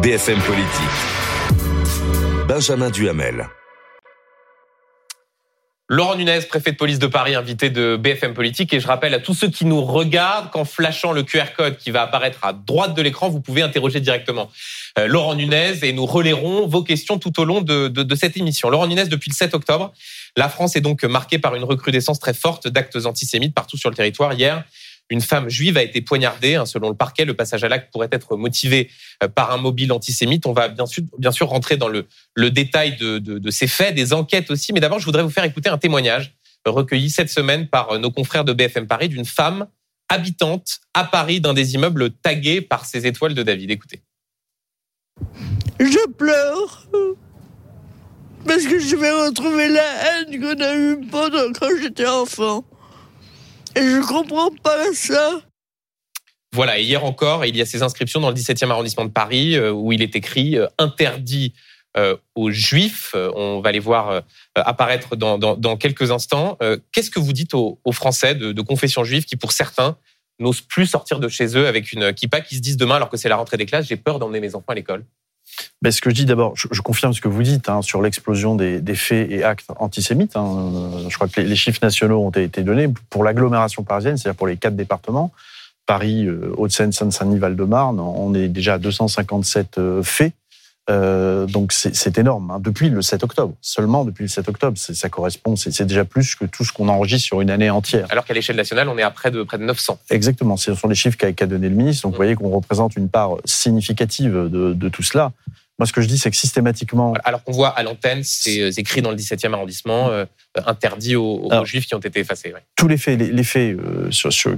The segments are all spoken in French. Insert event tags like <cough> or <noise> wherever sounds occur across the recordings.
BFM Politique. Benjamin Duhamel. Laurent Nunez, préfet de police de Paris, invité de BFM Politique. Et je rappelle à tous ceux qui nous regardent qu'en flashant le QR code qui va apparaître à droite de l'écran, vous pouvez interroger directement euh, Laurent Nunez et nous relayerons vos questions tout au long de, de, cette émission. Laurent Nunez, depuis le 7 octobre, la France est donc marquée par une recrudescence très forte d'actes antisémites partout sur le territoire. Hier, une femme juive a été poignardée. Hein, selon le parquet, le passage à l'acte pourrait être motivé euh, par un mobile antisémite. On va bien sûr, bien sûr rentrer dans le, le détail de, de, ces faits, des enquêtes aussi. Mais d'abord, je voudrais vous faire écouter un témoignage recueilli cette semaine par euh, nos confrères de BFM Paris d'une femme habitante à Paris d'un des immeubles tagués par ces étoiles de David. Écoutez. Je pleure parce que je vais retrouver la haine qu'on a eue pendant quand j'étais enfant. Et je comprends pas ça. Voilà, et hier encore, il y a ces inscriptions dans le 17e arrondissement de Paris euh, où il est écrit euh, interdit euh, aux juifs. On va les voir apparaître dans, dans, quelques instants. Qu'est-ce que vous dites aux, Français de, de, confession juive qui, pour certains, n'osent plus sortir de chez eux avec une kippa, qui se disent demain, alors que c'est la rentrée des classes, j'ai peur d'emmener mes enfants à l'école? Ben, ce que je dis d'abord, je, confirme ce que vous dites hein, sur l'explosion des, faits et actes antisémites. Hein. Je crois que les, chiffres nationaux ont été donnés pour l'agglomération parisienne, c'est-à-dire pour les quatre départements. Paris, euh, Hauts-de-Seine, Seine-Saint-Denis, Val-de-Marne, on est déjà à 257 euh, faits. Euh, donc c'est énorme. Hein. Depuis le 7 octobre, seulement depuis le 7 octobre, ça correspond, c'est déjà plus que tout ce qu'on enregistre sur une année entière. Alors qu'à l'échelle nationale, on est à près de près de 900. Exactement, ce sont les chiffres qu'a donné le ministre. Donc vous voyez qu'on représente une part significative de, de tout cela. Moi, ce que je dis, c'est que systématiquement. Alors qu'on voit à l'antenne, c'est euh, écrit dans le 17e arrondissement, euh, interdit aux, juifs qui ont été effacés. Tous les faits, les, faits euh, sur, sur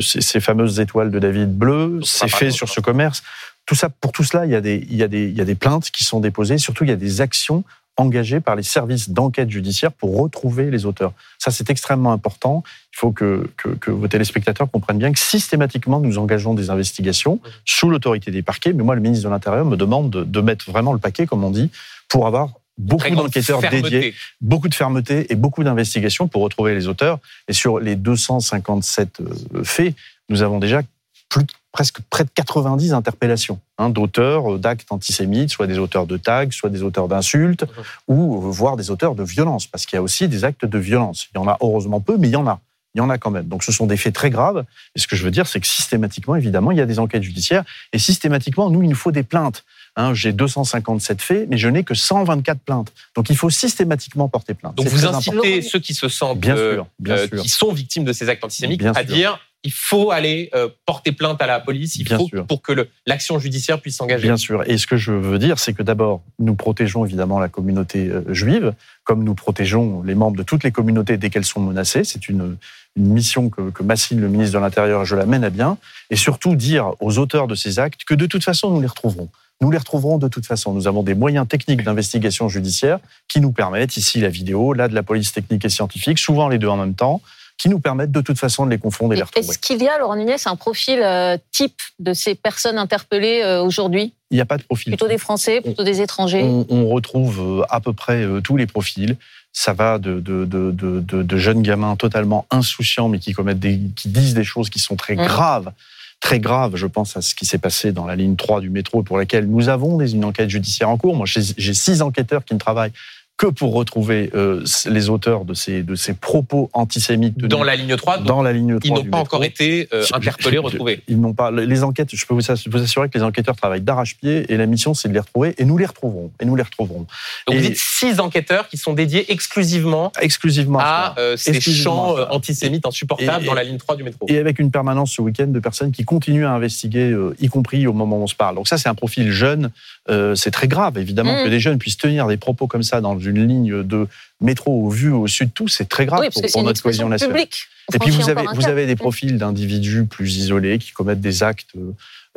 ces, fameuses étoiles de David bleues, ces faits sur ce commerce, tout ça, pour tout cela, il y, a des, il, y a des, il y a des plaintes qui sont déposées. Surtout, il y a des actions engagés par les services d'enquête judiciaire pour retrouver les auteurs. Ça, c'est extrêmement important. Il faut que, que, vos téléspectateurs comprennent bien que systématiquement, nous engageons des investigations sous l'autorité des parquets. Mais moi, le ministre de l'Intérieur me demande de, mettre vraiment le paquet, comme on dit, pour avoir beaucoup d'enquêteurs dédiés, beaucoup de fermeté et beaucoup d'investigations pour retrouver les auteurs. Et sur les 257 euh, faits, nous avons déjà plus presque près de 90 interpellations hein, d'auteurs euh, d'actes antisémites, soit des auteurs de tags, soit des auteurs d'insultes, ou euh, voire des auteurs de violences, parce qu'il y a aussi des actes de violence. Il y en a heureusement peu, mais il y en a. Il y en a quand même. Donc ce sont des faits très graves. Et ce que je veux dire, c'est que systématiquement, évidemment, il y a des enquêtes judiciaires. Et systématiquement, nous, il nous faut des plaintes. Hein, j'ai 257 faits, mais je n'ai que 124 plaintes. Donc il faut systématiquement porter plainte. Donc vous incitez ceux qui se sentent, bien sûr, bien euh, sûr. qui sont victimes de ces actes antisémites, à dire il faut aller euh, porter plainte à la police, il faut pour que l'action judiciaire puisse s'engager. Bien sûr. Et ce que je veux dire, c'est que d'abord, nous protégeons évidemment la communauté euh, juive, comme nous protégeons les membres de toutes les communautés dès qu'elles sont menacées. C'est une, mission que, que m'assigne le ministre de l'Intérieur et je la mène à bien. Et surtout dire aux auteurs de ces actes que de toute façon, nous les retrouverons. Nous les retrouverons de toute façon. Nous avons des moyens techniques d'investigation judiciaire qui nous permettent, ici la vidéo, là de la police technique et scientifique, souvent les deux en même temps, qui nous permettent de toute façon de les confondre et, les retrouver. Est-ce qu'il y a, Laurent Nunez, un profil euh, type de ces personnes interpellées euh, aujourd'hui? Il n'y a pas de profil. Plutôt des Français, plutôt des étrangers? on, retrouve euh, à peu près tous les profils. Ça va de, de, de, de, jeunes gamins totalement insouciants, mais qui, commettent des, qui disent des choses qui sont très mmh. graves très graves. Je pense à ce qui s'est passé dans la ligne 3 du métro pour laquelle nous avons une enquête judiciaire en cours. Moi, j'ai six enquêteurs qui ne travaillent que pour retrouver euh, les auteurs de ces, de ces propos antisémites. Dans la ligne 3 Dans la ligne 3 Ils n'ont pas encore été euh, interpellés, retrouvés Ils n'ont pas. Les enquêtes, je peux vous assurer que les enquêteurs travaillent d'arrache-pied et la mission, c'est de les retrouver et nous les retrouverons. Et nous les retrouverons. Donc vous dites six enquêteurs qui sont dédiés exclusivement, exclusivement à euh, ces chants antisémites insupportables dans la ligne 3 du métro. Et avec une permanence ce week-end de personnes qui continuent à investiguer, y compris au moment où on se parle. Donc ça, c'est un profil jeune. c'est très grave, évidemment, mmh. que des jeunes puissent tenir des propos comme ça dans une ligne de métro au vu au sud, tout, c'est très grave pour, notre cohésion nationale. Et puis vous avez, vous avez des profils d'individus plus isolés qui commettent des actes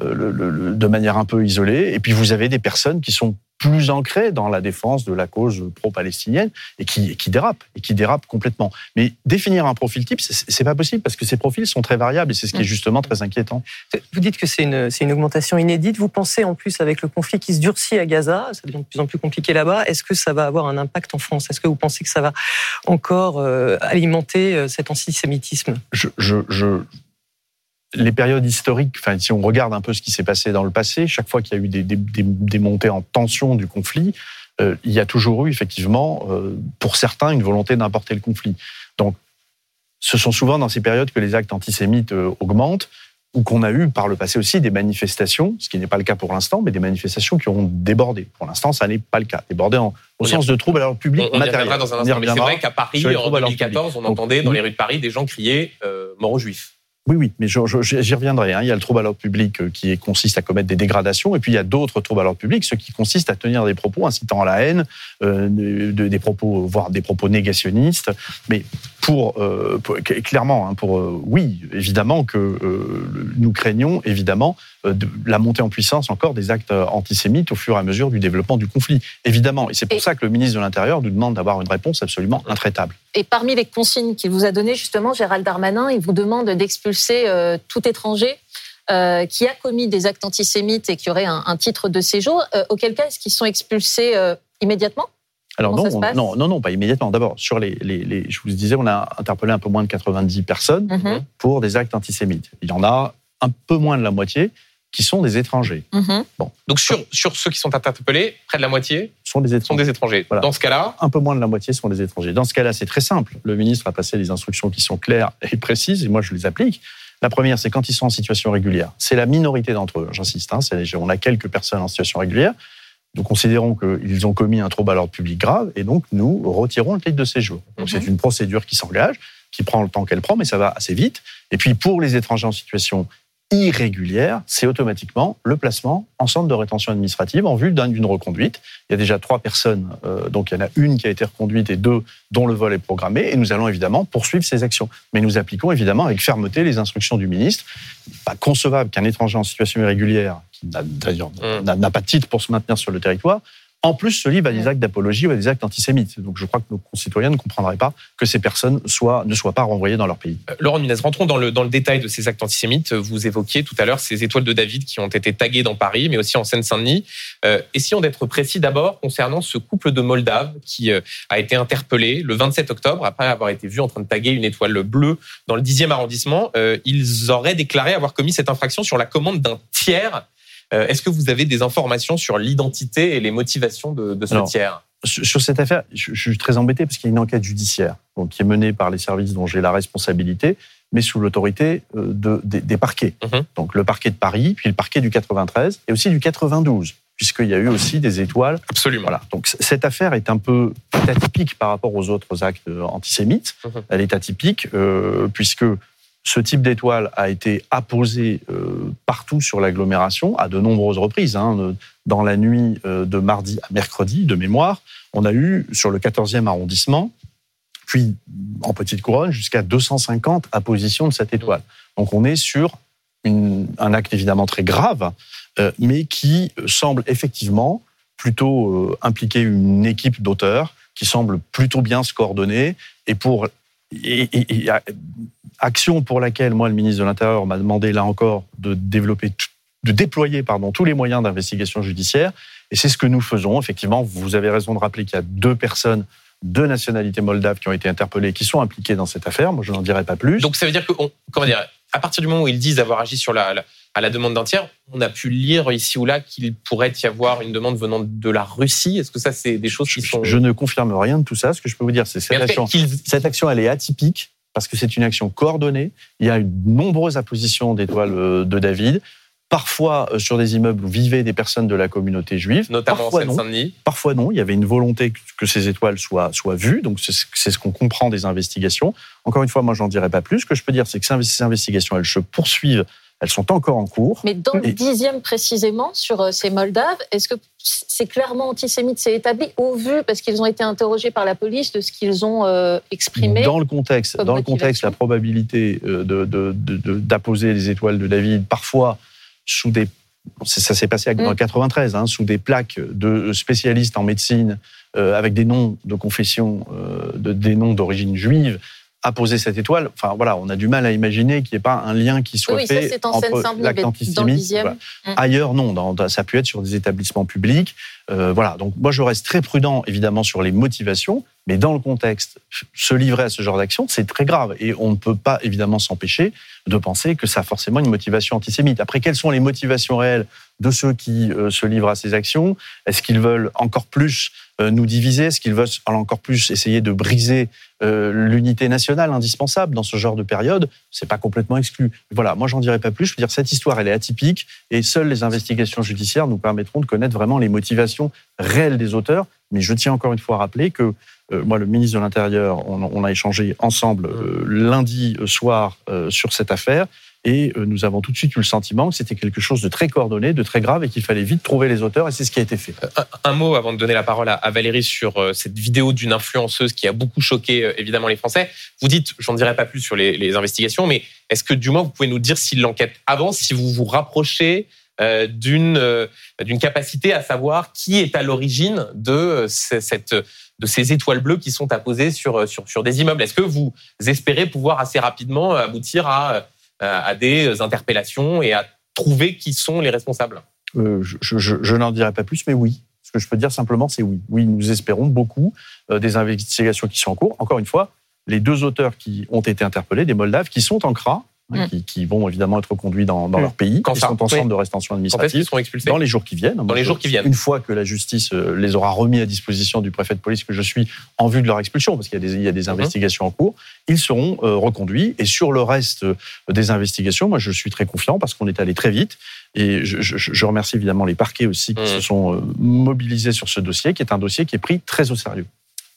euh, de manière un peu isolée. Et puis vous avez des personnes qui sont plus ancré dans la défense de la cause pro-palestinienne et qui, qui dérape, et qui dérape complètement. Mais définir un profil type, c'est pas possible parce que ces profils sont très variables et c'est ce qui est mm. justement très inquiétant. Vous dites que c'est une, une augmentation inédite. Vous pensez en plus avec le conflit qui se durcit à Gaza, ça devient de plus en plus compliqué là-bas. Est-ce que ça va avoir un impact en France? Est-ce que vous pensez que ça va encore euh, alimenter euh, cet antisémitisme? Je, je, je les périodes historiques, enfin, si on regarde un peu ce qui s'est passé dans le passé, chaque fois qu'il y a eu des, des, des, montées en tension du conflit, euh, il y a toujours eu effectivement, euh, pour certains, une volonté d'importer le conflit. Donc, ce sont souvent dans ces périodes que les actes antisémites euh, augmentent ou qu'on a eu par le passé aussi des manifestations, ce qui n'est pas le cas pour l'instant, mais des manifestations qui ont débordé. Pour l'instant, ça n'est pas le cas. Débordé en, au sens de troubles à l'ordre public on, on matériel. dans un instant, mais c'est vrai qu'à Paris, en 2014, on entendait dans les rues de Paris des gens crier mort aux juifs. Oui, oui, mais j'y reviendrai. Hein. Il y a le trouble à l'ordre public euh, qui consiste à commettre des dégradations, et puis il y a d'autres troubles à l'ordre public, ceux qui consistent à tenir des propos incitant à la haine, euh, des propos, voire des propos négationnistes. Mais pour, euh, clairement, hein, pour oui, évidemment que nous craignons évidemment de, la montée en puissance encore des actes antisémites au fur et à mesure du développement du conflit. Évidemment, et c'est pour ça que le ministre de l'Intérieur nous demande d'avoir une réponse absolument intraitable. Et parmi les consignes qu'il vous a données, justement, Gérald Darmanin, il vous demande d'expulser euh, tout étranger euh, qui a commis des actes antisémites et qui aurait un, titre de séjour, euh, auquel cas est-ce qu'ils sont expulsés immédiatement? Alors non, non, non, non, pas immédiatement. D'abord, sur les, les, je vous disais, on a interpellé un peu moins de 90 personnes mhm. pour des actes antisémites. Il y en a un peu moins de la moitié qui sont des étrangers. Mhm. Bon. Donc sur, sur ceux qui sont interpellés, près de la moitié sont des étrangers. Sont des étrangers. Dans ce cas-là Un peu moins de la moitié sont des étrangers. Dans ce cas-là, c'est très simple. Le ministre a passé des instructions qui sont claires et précises, et moi je les applique. La première, c'est quand ils sont en situation régulière. C'est la minorité d'entre eux, j'insiste. Hein, on a quelques personnes en situation régulière. Nous considérons qu'ils ont commis un trouble à l'ordre public grave et donc nous retirons le titre de séjour. Donc c'est mhm. une procédure qui s'engage, qui prend le temps qu'elle prend, mais ça va assez vite. Et puis pour les étrangers en situation irrégulière, c'est automatiquement le placement en centre de rétention administrative en vue d'une reconduite. Il y a déjà trois personnes, euh, donc il y en a une qui a été reconduite et deux dont le vol est programmé, et nous allons évidemment poursuivre ces actions. Mais nous appliquons évidemment avec fermeté les instructions du ministre. Pas concevable qu'un étranger en situation irrégulière, qui d'ailleurs mmh. n'a pas de titre pour se maintenir sur le territoire, en plus se livrent à des actes d'apologie ou à des actes antisémites. Donc je crois que nos concitoyens ne comprendraient pas que ces personnes soient, ne soient pas renvoyées dans leur pays. Euh, Laurent Nunez, rentrons dans le, dans le détail de ces actes antisémites. Vous évoquiez tout à l'heure ces étoiles de David qui ont été taguées dans Paris, mais aussi en Seine-Saint-Denis. Euh, essayons d'être précis d'abord concernant ce couple de Moldaves qui euh, a été interpellé le 27 octobre après avoir été vu en train de taguer une étoile bleue dans le 10e arrondissement. Euh, ils auraient déclaré avoir commis cette infraction sur la commande d'un tiers euh, est-ce que vous avez des informations sur l'identité et les motivations de, ce tiers sur cette affaire, je, suis très embêté parce qu'il y a une enquête judiciaire donc, qui est menée par les services dont j'ai la responsabilité, mais sous l'autorité euh, de, des, parquets. Mhm. Donc le parquet de Paris, puis le parquet du 93 et aussi du 92 puisqu'il y a eu aussi des étoiles. Absolument. Voilà. Donc cette affaire est un peu atypique par rapport aux autres actes antisémites. Mhm. Elle est atypique euh, puisque ce type d'étoile a été apposé euh, partout sur l'agglomération à de nombreuses reprises. Hein. Dans la nuit euh, de mardi à mercredi, de mémoire, on a eu sur le 14e arrondissement, puis en petite couronne, jusqu'à 250 appositions de cette étoile. Donc on est sur un acte évidemment très grave, euh, mais qui semble effectivement plutôt impliquer une équipe d'auteurs qui semble plutôt bien se coordonner et pour et, action pour laquelle moi, le ministre de l'Intérieur m'a demandé là encore de développer, de déployer pardon tous les moyens d'investigation judiciaire. Et c'est ce que nous faisons. Effectivement, vous avez raison de rappeler qu'il y a deux personnes de nationalité moldave qui ont été interpellées, qui sont impliquées dans cette affaire. Moi, je n'en dirai pas plus. Donc, ça veut dire que, comment dire, à partir du moment où ils disent avoir agi sur la, à la demande d'un tiers, on a pu lire ici ou là qu'il pourrait y avoir une demande venant de la Russie. Est-ce que ça, c'est des choses qui sont... Je ne confirme rien de tout ça. Ce que je peux vous dire, c'est cette action, cette action, elle est atypique parce que c'est une action coordonnée. Il y a eu de nombreuses appositions d'étoiles euh, de David. Parfois euh, sur des immeubles où vivaient des personnes de la communauté juive. Notamment Parfois, en Seine-Saint-Denis. Parfois non. Il y avait une volonté que ces étoiles soient, soient vues. Donc c'est ce qu'on comprend des investigations. Encore une fois, moi, j'en dirai pas plus. Ce que je peux dire, c'est que ces investigations, elles se poursuivent elles sont encore en cours. Mais dans le dixième précisément, sur euh, ces Moldaves, est-ce que c'est clairement antisémite, c'est établi au vu, parce qu'ils ont été interrogés par la police, de ce qu'ils ont euh, exprimé Dans le contexte, dans le contexte la probabilité euh, d'apposer de, les étoiles de David, parfois sous des ça s'est passé en 1993, mm. hein, sous des plaques de spécialistes en médecine avec des noms de confession, de, des noms d'origine juive, posé cette étoile. Enfin voilà, on a du mal à imaginer qu'il n'y ait pas un lien qui soit oui, ça, fait c'est en entre l'acte dans le antisémite. voilà. Mm. Ailleurs, non. Dans- ça peut être sur des établissements publics. Euh, voilà. Donc moi, je reste très prudent, évidemment, sur les motivations. Mais dans le contexte, se livrer à ce genre d'action, c'est très grave. Et on ne peut pas, évidemment, s'empêcher de penser que ça a forcément une motivation antisémite. Après, quelles sont les motivations réelles de ceux qui euh, se livrent à ces actions? Est-ce qu'ils veulent encore plus euh, nous diviser? Est-ce qu'ils veulent encore plus essayer de briser euh, l'unité nationale indispensable dans ce genre de période C'est pas complètement exclu. Voilà, moi j'en dirai pas plus. Je veux dire, cette histoire, elle est atypique et seules les investigations judiciaires nous permettront de connaître vraiment les motivations réelles des auteurs. Mais je tiens encore une fois à rappeler que euh, moi, le ministre de l'Intérieur, on, on a échangé ensemble euh, lundi soir sur cette affaire. Et euh, nous avons tout de suite eu le sentiment que c'était quelque chose de très coordonné, de très grave, et qu'il fallait vite trouver les auteurs, et c'est ce qui a été fait. Un, un mot avant de donner la parole à, Valérie sur euh, cette vidéo d'une influenceuse qui a beaucoup choqué euh, évidemment les Français. Vous dites, j'en dirai pas plus sur les, investigations, mais est-ce que du moins vous pouvez nous dire si l'enquête avance, si vous vous rapprochez euh, d'une euh, capacité à savoir qui est à l'origine de euh, de ces étoiles bleues qui sont apposées sur euh, sur sur des immeubles? Est-ce que vous espérez pouvoir assez rapidement aboutir à à des interpellations et à trouver qui sont les responsables Euh, je- je n'en dirai pas plus, mais oui. Ce que je peux dire simplement, c'est oui. Oui, nous espérons beaucoup euh, des investigations qui sont en cours. Encore une fois, les deux auteurs qui ont été interpellés, des Moldaves, qui sont en CRA, hein, Mm. qui, qui vont évidemment être conduits dans, dans Mm. leur pays, Quand qui ça sont en Oui. centre de rétention administrative. seront expulsés Dans les jours qui viennent. Dans les jours qui viennent. Une fois que la justice euh, les aura remis à disposition du préfet de police que je suis en vue de leur expulsion, parce qu'il y a des, il y a des Mhm. investigations en cours, ils seront euh, reconduits. Et sur le reste euh, des investigations, moi je suis très confiant parce qu'on est allé très vite. Et je, je- je remercie évidemment les parquets aussi qui Mhm. se sont euh, mobilisés sur ce dossier, qui est un dossier qui est pris très au sérieux.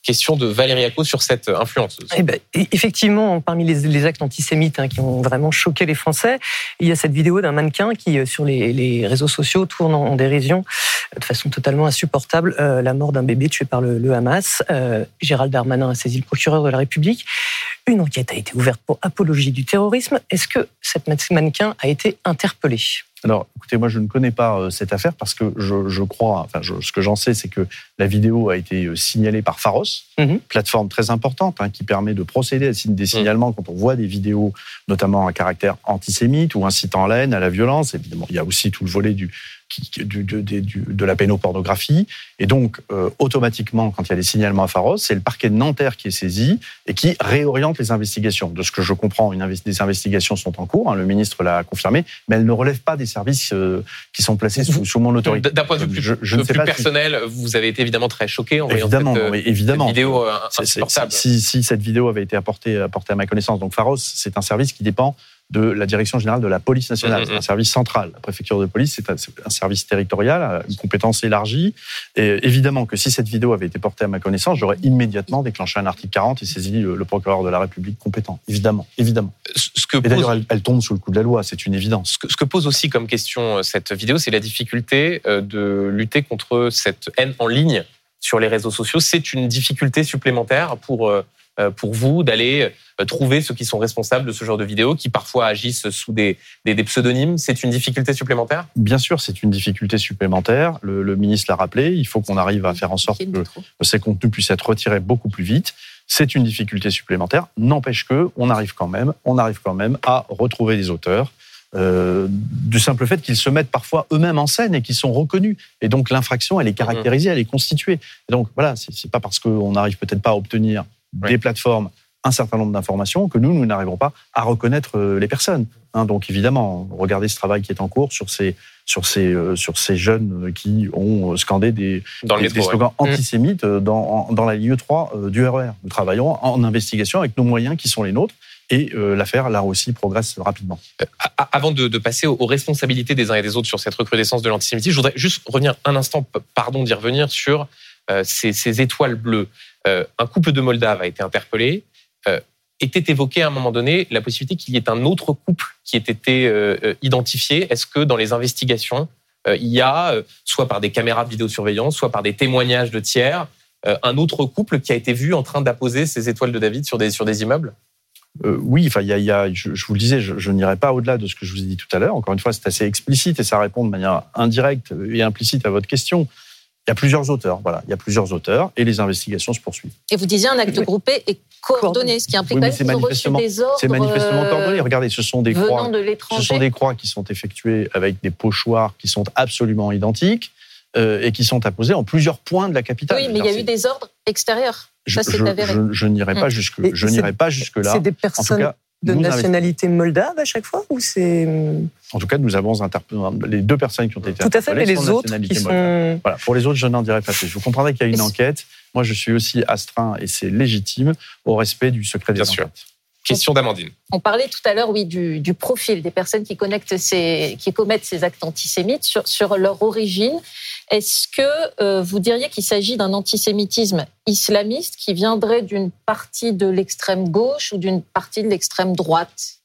Question de Valérie Acco sur cette influenceuse. Eh ben, e- effectivement, parmi les, actes antisémites hein, qui ont vraiment choqué les Français, il y a cette vidéo d'un mannequin qui, euh, sur les, réseaux sociaux, tourne en, dérision euh, de façon totalement insupportable euh, la mort d'un bébé tué par le, Hamas. Euh, Gérald Darmanin a saisi le procureur de la République. Une enquête a été ouverte pour apologie du terrorisme. Est-ce que cette mannequin a été interpellée? Alors, écoutez, moi, je ne connais pas euh, cette affaire parce que je, je crois, enfin, je- ce que j'en sais, c'est que la vidéo a été euh, signalée par Pharos, Mhm. plateforme très importante hein, qui permet de procéder à des signalements quand on voit des vidéos, notamment à caractère antisémite ou incitant à la haine, à la violence. Évidemment, il y a aussi tout le volet du, du- du- du- du- de la pénopornographie. Et donc, euh, automatiquement, quand il y a des signalements à Pharos, c'est le parquet de Nanterre qui est saisi et qui réoriente les investigations. De ce que je comprends, une investi- des investigations sont en cours, hein, le ministre l'a confirmé, mais elles ne relèvent pas des services euh, qui sont placés sous, sous mon autorité. D'un point de vue plus, Je- je ne sais plus pas si- personnel, vous avez été évidemment très choqué en voyant Évidemment, cette, euh, mais évidemment. cette vidéo euh, insupportable. Si, si cette vidéo avait été apportée, apportée à ma connaissance, donc Pharos, c'est un service qui dépend de la direction générale de la police nationale. C'est un service central. La préfecture de police, c'est un, service territorial, à une compétence élargie. Et évidemment que si cette vidéo avait été portée à ma connaissance, j'aurais immédiatement déclenché un article 40 et saisi le, le procureur de la République compétent. Évidemment, évidemment. Ce que Et d'ailleurs, elle, elle tombe sous le coup de la loi, c'est une évidence. ce que, ce que pose aussi comme question euh, cette vidéo, c'est la difficulté euh, de lutter contre cette haine en ligne sur les réseaux sociaux. C'est une difficulté supplémentaire pour, euh, euh, pour vous d'aller euh, trouver ceux qui sont responsables de ce genre de vidéos, qui parfois agissent sous des, des, des pseudonymes. C'est une difficulté supplémentaire? Bien sûr, c'est une difficulté supplémentaire. Le, le ministre l'a rappelé. Il faut qu'on arrive à faire en sorte que ces contenus puissent être retirés beaucoup plus vite. C'est une difficulté supplémentaire. N'empêche que on arrive quand même, on arrive quand même à retrouver des auteurs. euh, du simple fait qu'ils se mettent parfois eux-mêmes en scène et qu'ils sont reconnus. Et donc l'infraction, elle est caractérisée, elle est constituée. Et donc voilà, c'est c'est pas parce qu'on n'arrive peut-être pas à obtenir Ouais. des plateformes un certain nombre d'informations que nous, nous n'arrivons pas à reconnaître euh, les personnes. Hein, donc évidemment, regardez ce travail qui est en cours sur ces, sur ces, euh, sur ces jeunes qui ont scandé des, dans le des, des métro. ouais. slogans antisémites euh, dans, en- dans la ligne 3 euh, du RER. Nous travaillons en investigation avec nos moyens qui sont les nôtres et euh, l'affaire, là aussi, progresse rapidement. Avant de, de passer aux, aux responsabilités des uns et des autres sur cette recrudescence de l'antisémitisme, je voudrais juste revenir un instant, pardon d'y revenir, sur euh, ces, ces étoiles bleues. Euh, un couple de Moldaves a été interpellé. Euh, était évoqué à un moment donné la possibilité qu'il y ait un autre couple qui ait été euh, identifié. Est-ce que dans les investigations, il y a, soit par des caméras de vidéosurveillance, soit par des témoignages de tiers, un autre couple qui a été vu en train d'apposer ces étoiles de David sur des, sur des immeubles? Oui, enfin, y a, y a- je, je vous le disais, je, je n'irai pas au-delà de ce que je vous ai dit tout à l'heure. Encore une fois, c'est assez explicite et ça répond de manière indirecte et implicite à votre question. Il y a plusieurs auteurs, voilà, il y a plusieurs auteurs et les investigations se poursuivent. Et vous disiez un acte Oui. groupé. Et coordonné, ce qui implique Oui, mais quand c'est même qu'ils ont reçu manifestement- des ordres C'est manifestement euh, coordonné. Regardez, ce sont des venant croix. de Ce sont des croix qui sont effectuées avec des pochoirs qui sont absolument identiques euh, et qui sont apposées en plusieurs points de la capitale. Oui, mais il y a eu des ordres extérieurs. Je, ça, c'est je- avéré. je- je n'irai pas Mm. jusque, Et je c'est- n'irai pas jusque là. C'est des En tout personnes cas, de nous nationalité moldave à chaque fois ou c'est en tout cas, nous avons interpellé les deux personnes qui ont été tout à fait mais interpellées les autres nationalité qui moldave. sont Voilà. Pour les autres, je n'en dirai pas plus. Vous comprendrez qu'il y a une enquête. Moi, je suis aussi astreint, et c'est légitime, au respect du secret des Bien sûr. Question d'Amandine. On parlait tout à l'heure, oui, du, du profil des personnes qui, connectent ces, qui commettent ces actes antisémites sur, sur leur origine. Est-ce que euh, vous diriez qu'il s'agit d'un antisémitisme islamiste qui viendrait d'une partie de l'extrême gauche ou d'une partie de l'extrême droite?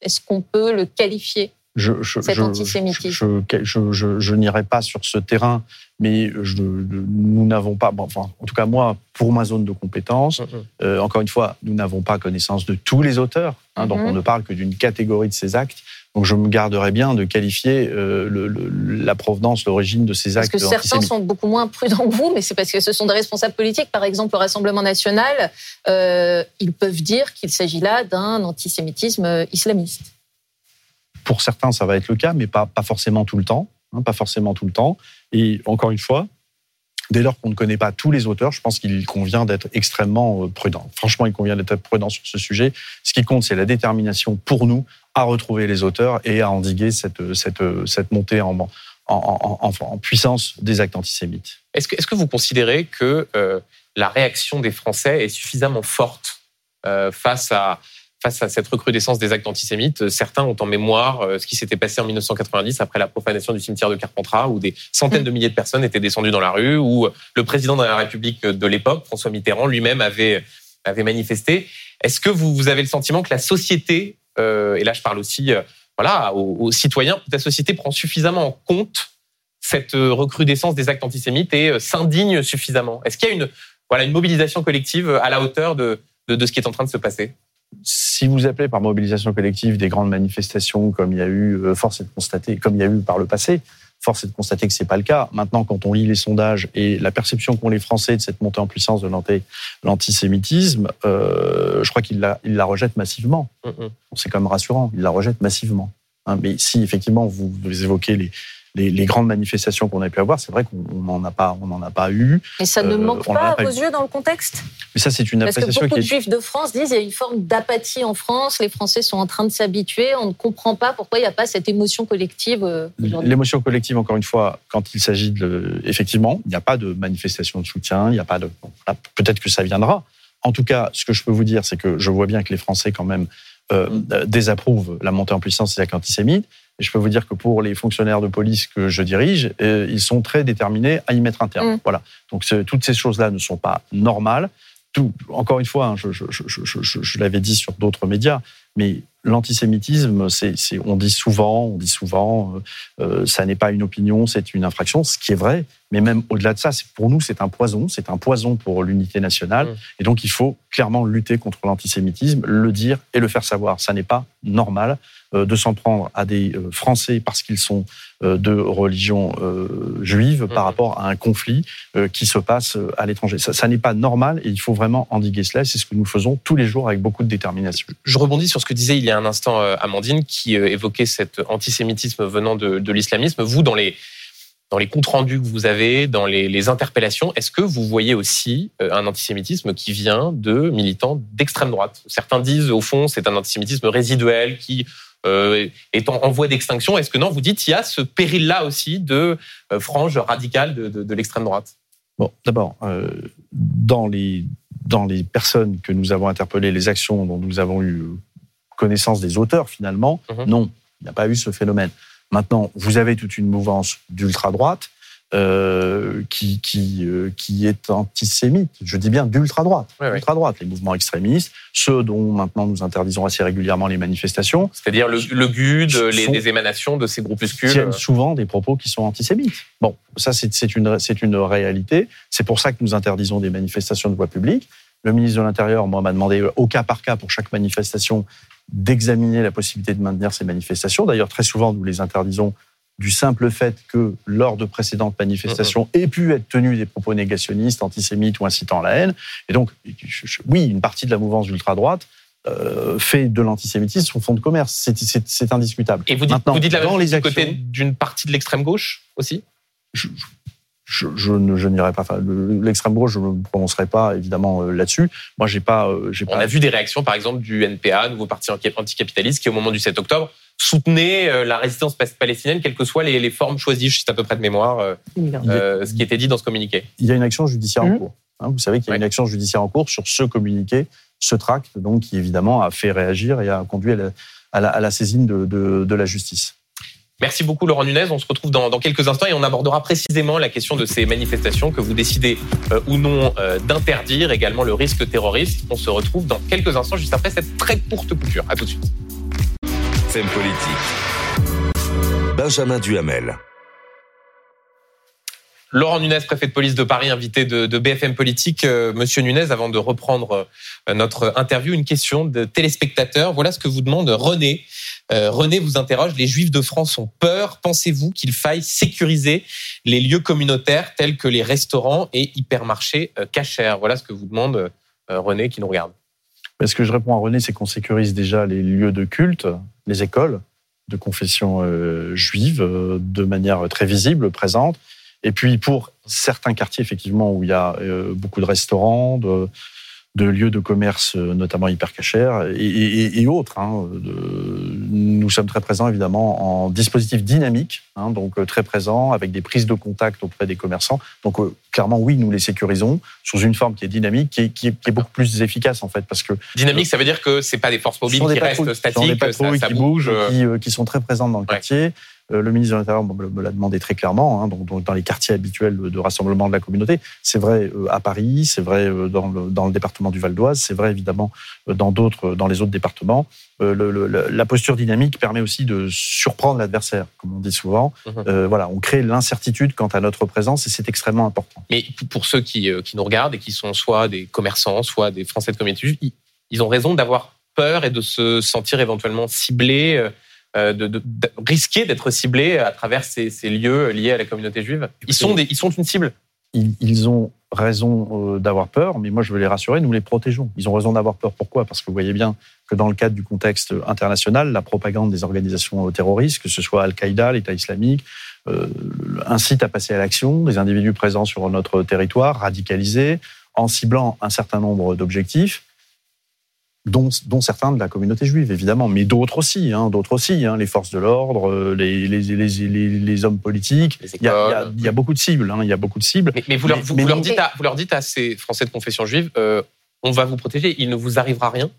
Est-ce qu'on peut le qualifier Je, je, Cet je- antisémitisme? Je, je, je- je n'irai pas sur ce terrain, mais je- nous n'avons pas, bon, enfin, en tout cas moi, pour ma zone de compétence, euh, encore une fois, nous n'avons pas connaissance de tous les auteurs, hein, donc Mhm. on ne parle que d'une catégorie de ces actes. Donc je me garderai bien de qualifier euh, le- le- la provenance, l'origine de ces Parce actes que certains sont beaucoup moins prudents que vous, mais c'est parce que ce sont des responsables politiques. Par exemple, le Rassemblement national, euh, ils peuvent dire qu'il s'agit là d'un antisémitisme euh, islamiste. Pour certains, ça va être le cas, mais pas, pas forcément tout le temps. hein, pas forcément tout le temps. Et encore une fois, dès lors qu'on ne connaît pas tous les auteurs, je pense qu'il convient d'être extrêmement euh, prudent. Franchement, il convient d'être prudent sur ce sujet. Ce qui compte, c'est la détermination pour nous à retrouver les auteurs et à endiguer cette, cette, cette montée en, puissance des actes antisémites. Est-ce que, est-ce que vous considérez que euh, la réaction des Français est suffisamment forte euh, face, à, face à cette recrudescence des actes antisémites Certains ont en mémoire euh, ce qui s'était passé en 1990 après la profanation du cimetière de Carpentras, où des centaines de milliers de personnes étaient descendues dans la rue, où le président de la République de l'époque, François Mitterrand, lui-même avait, avait manifesté. Est-ce que vous, vous avez le sentiment que la société, euh, et là je parle aussi euh, voilà, aux, aux citoyens, la société prend suffisamment en compte cette euh, recrudescence des actes antisémites et euh, s'indigne suffisamment? Est-ce qu'il y a une, voilà, une mobilisation collective à la hauteur de, de, de ce qui est en train de se passer? Si vous appelez par mobilisation collective des grandes manifestations comme il y a eu, euh, force est de constater, comme il y a eu par le passé, force est de constater que c'est pas le cas. Maintenant, quand on lit les sondages et la perception qu'ont les Français de cette montée en puissance de l'anti- l'antisémitisme, euh, je crois qu'ils la, ils la rejettent massivement. C'est quand même rassurant, ils la rejettent massivement. Hein, mais si effectivement vous, vous évoquez les, les, les grandes manifestations qu'on a pu avoir, c'est vrai qu'on n'en a pas, on n'en a pas eu. Mais ça ne Euh, manque pas à vos eu. yeux dans le contexte? Mais ça, c'est une Parce que beaucoup qui de juifs de France disent qu'il y a une forme d'apathie en France, les Français sont en train de s'habituer, on ne comprend pas pourquoi il n'y a pas cette émotion collective euh, aujourd'hui. L'émotion collective, encore une fois, quand il s'agit de. Effectivement, il n'y a pas de manifestation de soutien, il n'y a pas de. bon, Peut-être que ça viendra. En tout cas, ce que je peux vous dire, c'est que je vois bien que les Français, quand même, euh, euh, désapprouvent la montée en puissance des actes antisémites. Et je peux vous dire que pour les fonctionnaires de police que je dirige, euh, ils sont très déterminés à y mettre un terme. Mm. Voilà. Donc toutes ces choses-là ne sont pas normales. Tout, encore une fois, hein, je, je, je, je, je- je l'avais dit sur d'autres médias, mais l'antisémitisme, c'est, c'est, on dit souvent, on dit souvent, euh, euh, ça n'est pas une opinion, c'est une infraction, ce qui est vrai. Mais même au-delà de ça, c'est, pour nous, c'est un poison, c'est un poison pour l'unité nationale. Mm. Et donc, il faut clairement lutter contre l'antisémitisme, le dire et le faire savoir. Ça n'est pas normal euh, de s'en prendre à des euh, Français parce qu'ils sont euh, de religion euh, juive par Mhm. rapport à un conflit euh, qui se passe à l'étranger. Ça, ça n'est pas normal et il faut vraiment endiguer cela. C'est ce que nous faisons tous les jours avec beaucoup de détermination. Je rebondis sur ce que disait il y a un instant euh, Amandine, qui euh, évoquait cet antisémitisme venant de, l'islamisme. Vous, dans les, dans les comptes rendus que vous avez, dans les, interpellations, est-ce que vous voyez aussi euh, un antisémitisme qui vient de militants d'extrême droite? Certains disent, au fond, c'est un antisémitisme résiduel qui est en, voie d'extinction. Est-ce que non, vous dites, il y a ce péril-là aussi de euh, frange radicale de, l'extrême droite? Bon, d'abord, dans les dans les personnes que nous avons interpellées, les actions dont nous avons eu connaissance des auteurs, finalement, Mhm. non, il n'y a pas eu ce phénomène. Maintenant, vous avez toute une mouvance d'ultra droite euh, qui qui euh, qui est antisémite. Je dis bien d'ultra droite, Ouais, ouais. ultra droite, les mouvements extrémistes, ceux dont maintenant nous interdisons assez régulièrement les manifestations, C'est-à-dire le, le GUD, les, émanations de ces groupuscules tiennent souvent des propos qui sont antisémites. Bon, ça c'est une, c'est une réalité. C'est pour ça que nous interdisons des manifestations de voie publique. Le ministre de l'Intérieur, moi, m'a demandé au cas par cas pour chaque manifestation d'examiner la possibilité de maintenir ces manifestations. D'ailleurs, très souvent, nous les interdisons du simple fait que lors de précédentes manifestations aient pu être tenus des propos négationnistes, antisémites ou incitant à la haine. Et donc, oui, une partie de la mouvance ultra-droite euh, fait de l'antisémitisme son fonds de commerce. C'est indiscutable. Et vous dites, vous dites la même chose du côté d'une partie de l'extrême gauche aussi? Je, je, ne n'irai pas. L'extrême gauche, je ne me prononcerai pas évidemment euh, là-dessus. Moi, j'ai pas, euh, j'ai On a vu des réactions, par exemple, du NPA, nouveau parti anticapitaliste, qui au moment du 7 octobre soutenait euh, la résistance palestinienne, quelles que soient les, formes choisies, juste à peu près de mémoire, ce qui était dit dans ce communiqué. Il y a une action judiciaire en mmh. cours. Hein. vous savez qu'il y a une action judiciaire en cours sur ce communiqué, ce tract, donc qui évidemment a fait réagir et a conduit à la, saisine de la justice. Merci beaucoup Laurent Nunez. On se retrouve dans, quelques instants et on abordera précisément la question de ces manifestations que vous décidez euh, ou non euh, d'interdire, également le risque terroriste. On se retrouve dans quelques instants juste après cette très courte coupure. À tout de suite. Femme politique. Benjamin Duhamel. Laurent Nunez, préfet de police de Paris, invité de, BFM Politique. Euh, monsieur Nunez, avant de reprendre notre interview, une question de téléspectateur. Voilà ce que vous demande René. Euh, René vous interroge, les Juifs de France ont peur. Pensez-vous qu'il faille sécuriser les lieux communautaires tels que les restaurants et hypermarchés euh, cachers Voilà ce que vous demande euh, René qui nous regarde. Ce que je réponds à René, c'est qu'on sécurise déjà les lieux de culte, les écoles de confession juive de manière très visible, présente. Et puis pour certains quartiers, effectivement, où il y a beaucoup de restaurants, de, de lieux de commerce, euh, notamment hyper et, et, autres. Hein, nous sommes très présents évidemment en dispositif dynamique, hein, donc euh, très présents avec des prises de contact auprès des commerçants. Donc euh, clairement, oui, nous les sécurisons sous une forme qui est dynamique, qui est, qui est, beaucoup plus efficace en fait, parce que dynamique, ça veut dire que c'est pas des forces mobiles qui restent statiques, ça, qui bougent, qui, qui, sont très présentes dans le quartier. Euh, le ministre de l'Intérieur me l'a demandé très clairement, hein, donc, dans les quartiers habituels de rassemblement de la communauté. C'est vrai euh, à Paris, c'est vrai euh, dans le, dans le, département du Val d'Oise, c'est vrai évidemment dans d'autres, dans les autres départements. Le, la posture dynamique permet aussi de surprendre l'adversaire, comme on dit souvent. Mhm. voilà, on crée l'incertitude quant à notre présence et c'est extrêmement important. Mais pour ceux qui, qui, nous regardent et qui sont soit des commerçants, soit des Français de communauté, ils, ils ont raison d'avoir peur et de se sentir éventuellement ciblés euh, de, risquer d'être ciblés à travers ces, lieux liés à la communauté juive Ils sont, ils sont une cible ils, ont raison euh, d'avoir peur, mais moi je veux les rassurer, nous les protégeons. Ils ont raison d'avoir peur. Pourquoi? Parce que vous voyez bien que dans le cadre du contexte international, la propagande des organisations terroristes, que ce soit Al-Qaïda, l'État islamique, euh, incite à passer à l'action des individus présents sur notre territoire, radicalisés, en ciblant un certain nombre d'objectifs dont, certains de la communauté juive, évidemment, mais d'autres aussi, hein, d'autres aussi, hein, les forces de l'ordre, euh, les, les, les, les, hommes politiques. Il y, a, il, y a, beaucoup de cibles, hein, il y a beaucoup de cibles. Mais, vous, leur, vous, leur dites à, vous leur dites à ces Français de confession juive, euh, on va vous protéger, il ne vous arrivera rien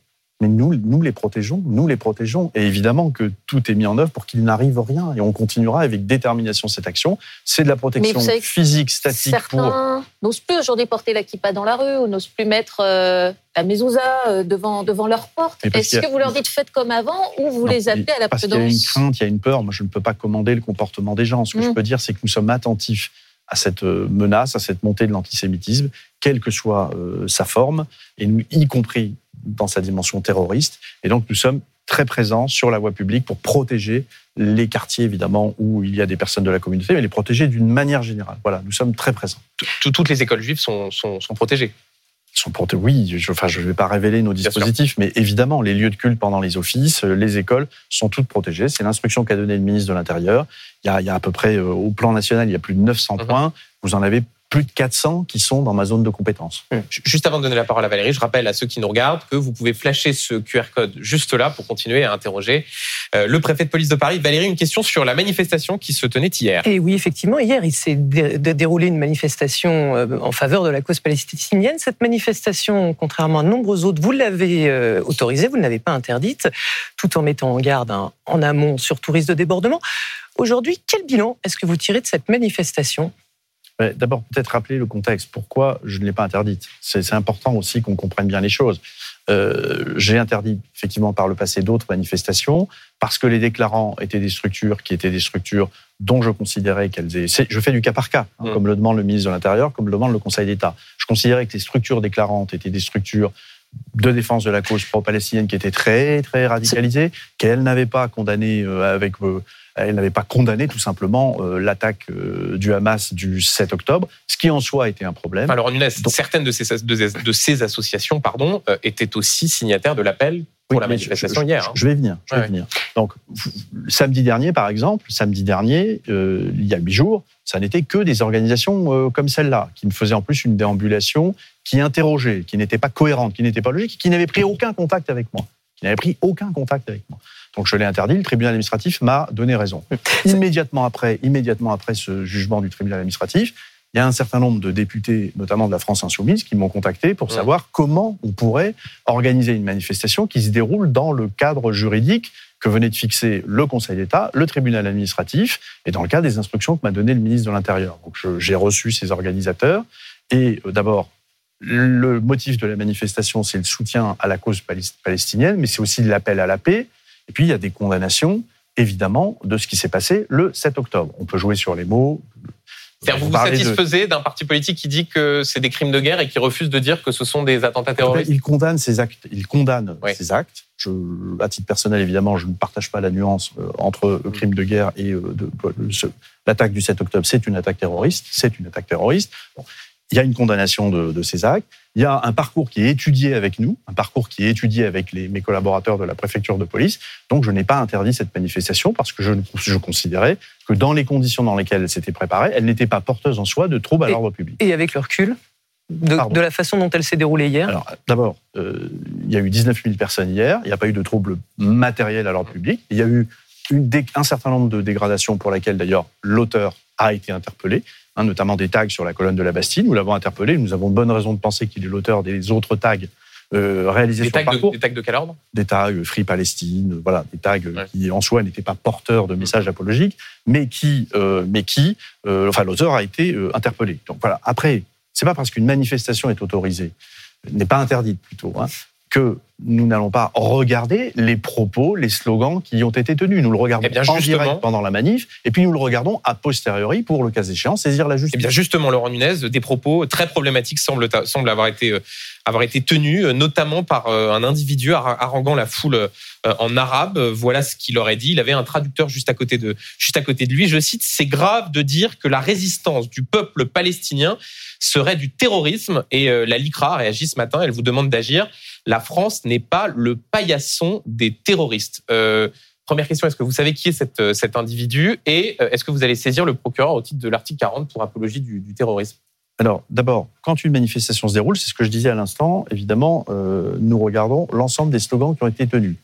mais nous, nous les protégeons, nous les protégeons. Et évidemment que tout est mis en œuvre pour qu'il n'arrive rien. Et on continuera avec détermination cette action. C'est de la protection physique, statique. Certains n'osent plus aujourd'hui porter la kippa dans la rue ou n'osent plus mettre euh, la mezouza euh, devant, devant leur porte. Est-ce que vous leur dites faites comme avant ou vous les appelez à la parce prudence Parce qu'il y a une crainte, il y a une peur. Moi, je ne peux pas commander le comportement des gens. Ce que je mmh. peux dire, c'est que nous sommes attentifs à cette euh, menace, à cette montée de l'antisémitisme, quelle que soit sa forme, et nous, y compris dans sa dimension terroriste. Et donc, nous sommes très présents sur la voie publique pour protéger les quartiers, évidemment, où il y a des personnes de la communauté, mais les protéger d'une manière générale. Voilà, nous sommes très présents. Toutes les écoles juives sont, sont, sont protégées sont oui, je, enfin, je ne vais pas révéler nos dispositifs, mais évidemment, les lieux de culte pendant les offices, les écoles sont toutes protégées. C'est l'instruction qu'a donnée le ministre de l'Intérieur. Il y, a, il y a à peu près, euh, au plan national, il y a plus de 900 mhm. points. Vous en avez plus de 400 qui sont dans ma zone de compétence. Hum. Juste avant de donner la parole à Valérie, je rappelle à ceux qui nous regardent que vous pouvez flasher ce QR code juste là pour continuer à interroger euh, le préfet de police de Paris. Valérie, une question sur la manifestation qui se tenait hier. Et oui, effectivement, hier, il s'est déroulé une manifestation euh, en faveur de la cause palestinienne. Cette manifestation, contrairement à de nombreuses autres, vous l'avez euh, autorisée, vous ne l'avez pas interdite, tout en mettant en garde en amont sur tout risque de débordement. Aujourd'hui, quel bilan est-ce que vous tirez de cette manifestation? D'abord, peut-être rappeler le contexte. Pourquoi je ne l'ai pas interdite? C'est important aussi qu'on comprenne bien les choses. Euh, j'ai interdit effectivement par le passé d'autres manifestations parce que les déclarants étaient des structures qui étaient des structures dont je considérais qu'elles étaient... Je fais du cas par cas, hein, mmh. comme le demande le ministre de l'Intérieur, comme le demande le Conseil d'État. Je considérais que les structures déclarantes étaient des structures de défense de la cause pro-palestinienne qui étaient très, très radicalisées, qu'elles n'avaient pas condamné euh, avec... Euh, Elle n'avait pas condamné tout simplement euh, l'attaque euh, du Hamas du 7 octobre, ce qui en soi était un problème. Alors, Nunes, certaines de ces, de, de ces associations pardon, euh, étaient aussi signataires de l'appel pour la manifestation je, hier. Hein. Je vais venir. Je vais venir. Donc, samedi dernier, par exemple, samedi dernier, euh, il y a huit jours, ça n'était que des organisations euh, comme celle-là, qui me faisaient en plus une déambulation, qui interrogeaient, qui n'était pas cohérente, qui n'était pas logique, qui n'avait pris aucun contact avec moi. Qui n'avait pris aucun contact avec moi. Donc je l'ai interdit, le tribunal administratif m'a donné raison. Immédiatement après, immédiatement après ce jugement du tribunal administratif, il y a un certain nombre de députés, notamment de la France insoumise, qui m'ont contacté pour savoir comment on pourrait organiser une manifestation qui se déroule dans le cadre juridique que venait de fixer le Conseil d'État, le tribunal administratif, et dans le cadre des instructions que m'a donné le ministre de l'Intérieur. Donc j'ai reçu ces organisateurs, et euh, d'abord, le motif de la manifestation, c'est le soutien à la cause palestinienne, mais c'est aussi l'appel à la paix. Et puis, il y a des condamnations, évidemment, de ce qui s'est passé le 7 octobre. On peut jouer sur les mots, vous vous satisfaisez d'un parti politique qui dit que c'est des crimes de guerre et qui refuse de dire que ce sont des attentats terroristes Il condamne ces actes. Il condamne ces actes. Je, à titre personnel, évidemment, je ne partage pas la nuance euh, entre le crime de guerre et euh, l'attaque du 7 octobre. C'est une attaque terroriste. C'est une attaque terroriste. Bon il y a une condamnation de, de, ces actes, il y a un parcours qui est étudié avec nous, un parcours qui est étudié avec les, mes collaborateurs de la préfecture de police. Donc je n'ai pas interdit cette manifestation parce que je, je, considérais que dans les conditions dans lesquelles elle s'était préparée, elle n'était pas porteuse en soi de troubles à l'ordre public. Et avec le recul de, de, la façon dont elle s'est déroulée hier? Alors, d'abord, euh, il y a eu 19 000 personnes hier. Il n'y a pas eu de troubles matériels à l'ordre public. Il y a eu une, un certain nombre de dégradations pour lesquelles, d'ailleurs, l'auteur a été interpellé. Hein, notamment des tags sur la colonne de la Bastille. Nous l'avons interpellé. Nous avons bonne raison de penser qu'il est l'auteur des autres tags euh, réalisés des sur tags le parcours. De, des tags de quel ordre? Des tags euh, Free Palestine, voilà, des tags euh, qui en soi n'étaient pas porteurs de messages apologiques, mais qui, mais qui, enfin, l'auteur a été interpellé. Donc voilà. Après, c'est pas parce qu'une manifestation est autorisée, n'est pas interdite plutôt, hein, que nous n'allons pas regarder les propos, les slogans qui ont été tenus. Nous le regardons eh bien, en direct pendant la manif, et puis nous le regardons a posteriori pour, le cas échéant, saisir la justice. Eh bien justement, Laurent Nunez, des propos très problématiques semblent, semblent avoir, été, euh, avoir été tenus, euh, notamment par euh, un individu haranguant la foule en arabe. Voilà ce qu'il aurait dit. Il avait un traducteur juste à côté de, juste à côté de lui. Je cite, c'est grave de dire que la résistance du peuple palestinien serait du terrorisme. Et la LICRA réagit ce matin, elle vous demande d'agir la France n'est pas le paillasson des terroristes. Euh, première question, est-ce que vous savez qui est euh, cet individu? Et euh, est-ce que vous allez saisir le procureur au titre de l'article 40 pour apologie du, terrorisme? Alors, d'abord, quand une manifestation se déroule, c'est ce que je disais à l'instant, évidemment, nous regardons l'ensemble des slogans qui ont été tenus.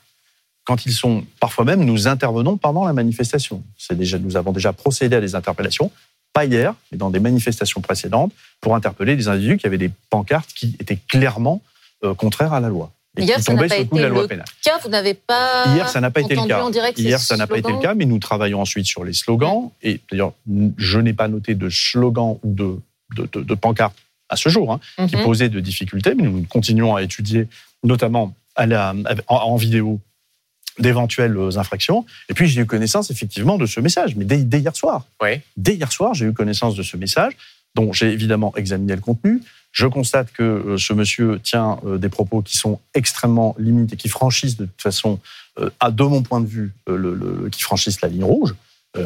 Quand ils sont, parfois même, nous intervenons pendant la manifestation. C'est déjà, nous avons déjà procédé à des interpellations, pas hier, mais dans des manifestations précédentes, pour interpeller des individus qui avaient des pancartes qui étaient clairement euh, contraire à la loi. Et Hier, ça n'a pas été la loi le pénale. cas. Vous n'avez pas Hier, ça n'a pas été le cas. Hier, ça n'a pas été le cas, mais nous travaillons ensuite sur les slogans. Et d'ailleurs, je n'ai pas noté de slogan ou de, de, de, pancarte à ce jour hein, qui mhm. posait de difficultés, mais nous continuons à étudier, notamment à la, en, vidéo, d'éventuelles infractions. Et puis, j'ai eu connaissance effectivement de ce message, mais dès, dès hier soir. Oui. Dès hier soir, j'ai eu connaissance de ce message, dont j'ai évidemment examiné le contenu. Je constate que euh, ce monsieur tient euh, des propos qui sont extrêmement limites et qui franchissent de toute façon, euh, à de mon point de vue, le, qui franchissent la ligne rouge,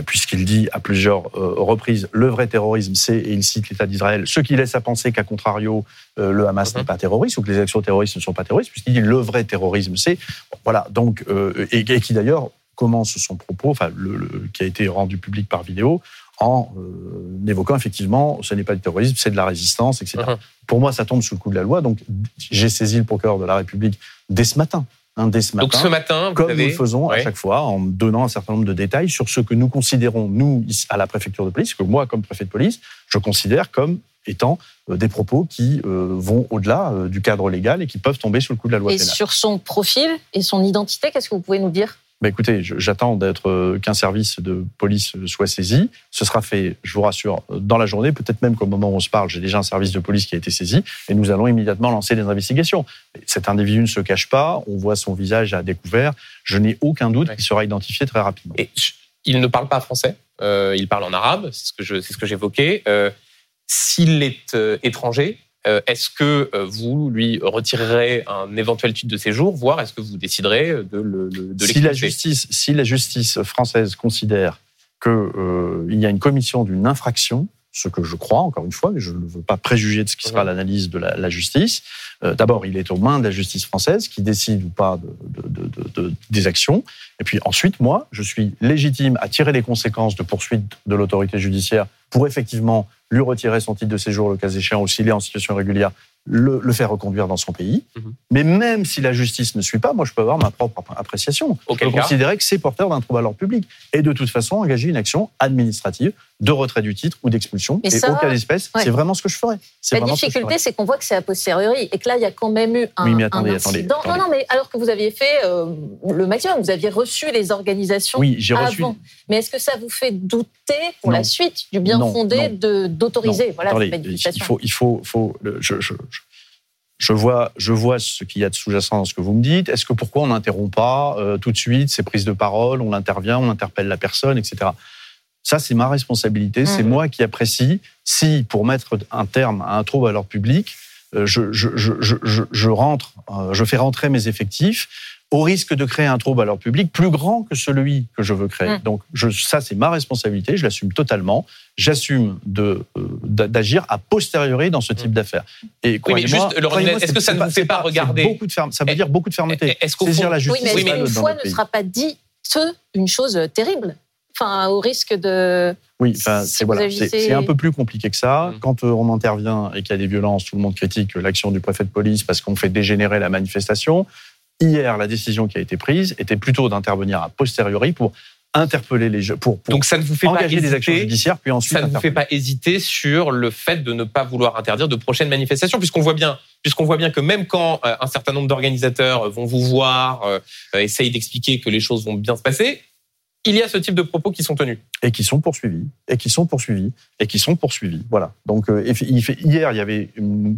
puisqu'il dit à plusieurs reprises le vrai terrorisme, c'est, et il cite l'État d'Israël, ce qui laisse à penser qu'à contrario, le Hamas n'est mhm. pas terroriste ou que les actions terroristes ne sont pas terroristes, puisqu'il dit le vrai terrorisme, c'est. Voilà, donc, et, et qui d'ailleurs commence son propos, enfin, le, qui a été rendu public par vidéo, en euh, évoquant effectivement ce n'est pas du terrorisme, c'est de la résistance, etc. Uh-huh. Pour moi, ça tombe sous le coup de la loi. Donc, j'ai saisi le procureur de la République dès ce matin. Hein, dès ce matin. Donc, ce matin, comme nous le faisons à chaque fois, en donnant un certain nombre de détails sur ce que nous considérons, nous, à la préfecture de police, que moi, comme préfet de police, je considère comme étant euh, des propos qui euh, vont au-delà du cadre légal et qui peuvent tomber sous le coup de la loi et pénale. sur son profil et son identité, qu'est-ce que vous pouvez nous dire? Bah écoutez, j'attends d'être euh, qu'un service de police soit saisi. Ce sera fait, je vous rassure, dans la journée. Peut-être même qu'au moment où on se parle, j'ai déjà un service de police qui a été saisi et nous allons immédiatement lancer les investigations. Cet individu ne se cache pas, on voit son visage à découvert. Je n'ai aucun doute qu'il sera identifié très rapidement. Et il ne parle pas français, euh, il parle en arabe, c'est ce que j'évoquais. Euh, S'il est euh, étranger, est-ce que euh, vous lui retirerez un éventuel titre de séjour, voire est-ce que vous déciderez de le de si la justice, si la justice française considère qu'il euh, y a une commission d'une infraction, ce que je crois, encore une fois, mais je ne veux pas préjuger de ce qui sera l'analyse de la, la justice. Euh, D'abord, il est aux mains de la justice française qui décide ou pas de, de, de, de, des actions. Et puis ensuite, moi, je suis légitime à tirer les conséquences de poursuite de l'autorité judiciaire pour effectivement lui retirer son titre de séjour le cas échéant ou s'il est en situation régulière le, le, faire reconduire dans son pays. Mmh. Mais même si la justice ne suit pas, moi, je peux avoir ma propre appréciation. Auquel je peux considérer que c'est porteur d'un trouble à l'ordre public. Et de toute façon, engager une action administrative de retrait du titre ou d'expulsion. Et ça, au cas d'espèce, ouais. c'est vraiment ce que je ferais. La difficulté, c'est qu'on voit que c'est a posteriori. Et que là, il y a quand même eu un, oui, mais attendez, un incident. Attendez, non, non, mais alors que vous aviez fait euh, le maximum, vous aviez reçu les organisations oui, j'ai avant. Reçu... Mais est-ce que ça vous fait douter pour non. la suite du bien non, fondé d'autoriser voilà, Il faut, il faut, faut le, je, je, je je vois, je vois ce qu'il y a de sous-jacent dans ce que vous me dites. Est-ce que pourquoi on n'interrompt pas euh, tout de suite ces prises de parole, on intervient, on interpelle la personne, etc. Ça, c'est ma responsabilité. Mmh. C'est moi qui apprécie si, pour mettre un terme à un trouble à l'ordre public, euh, je, je, je, je, je rentre, euh, je fais rentrer mes effectifs au risque de créer un trouble à l'ordre public plus grand que celui que je veux créer. Mmh. Donc je, ça, c'est ma responsabilité, je l'assume totalement. J'assume de, euh, d'agir a posteriori dans ce type d'affaires. Et oui, mais juste, Laurent, est-ce que ça ne vous fait pas regarder beaucoup de ferme, Ça veut dire beaucoup de fermeté. Est-ce qu'au Saisir fond... la justice. Oui, mais, mais une fois ne sera pas dit une chose terrible enfin, au risque de. Oui, enfin, c'est voilà, agissez... un peu plus compliqué que ça. Mmh. Quand on intervient et qu'il y a des violences, tout le monde critique l'action du préfet de police parce qu'on fait dégénérer la manifestation. Hier, la décision qui a été prise était plutôt d'intervenir a posteriori pour interpeller les jeux, pour, pour donc ça ne vous fait engager pas hésiter, des actions judiciaires, puis ensuite ça ne vous fait pas hésiter sur le fait de ne pas vouloir interdire de prochaines manifestations, puisqu'on voit bien, puisqu'on voit bien que même quand euh, un certain nombre d'organisateurs vont vous voir, euh, essayent d'expliquer que les choses vont bien se passer, il y a ce type de propos qui sont tenus. Et qui sont poursuivis, et qui sont poursuivis, et qui sont poursuivis. Voilà. Donc, euh, il fait, hier, il y avait une,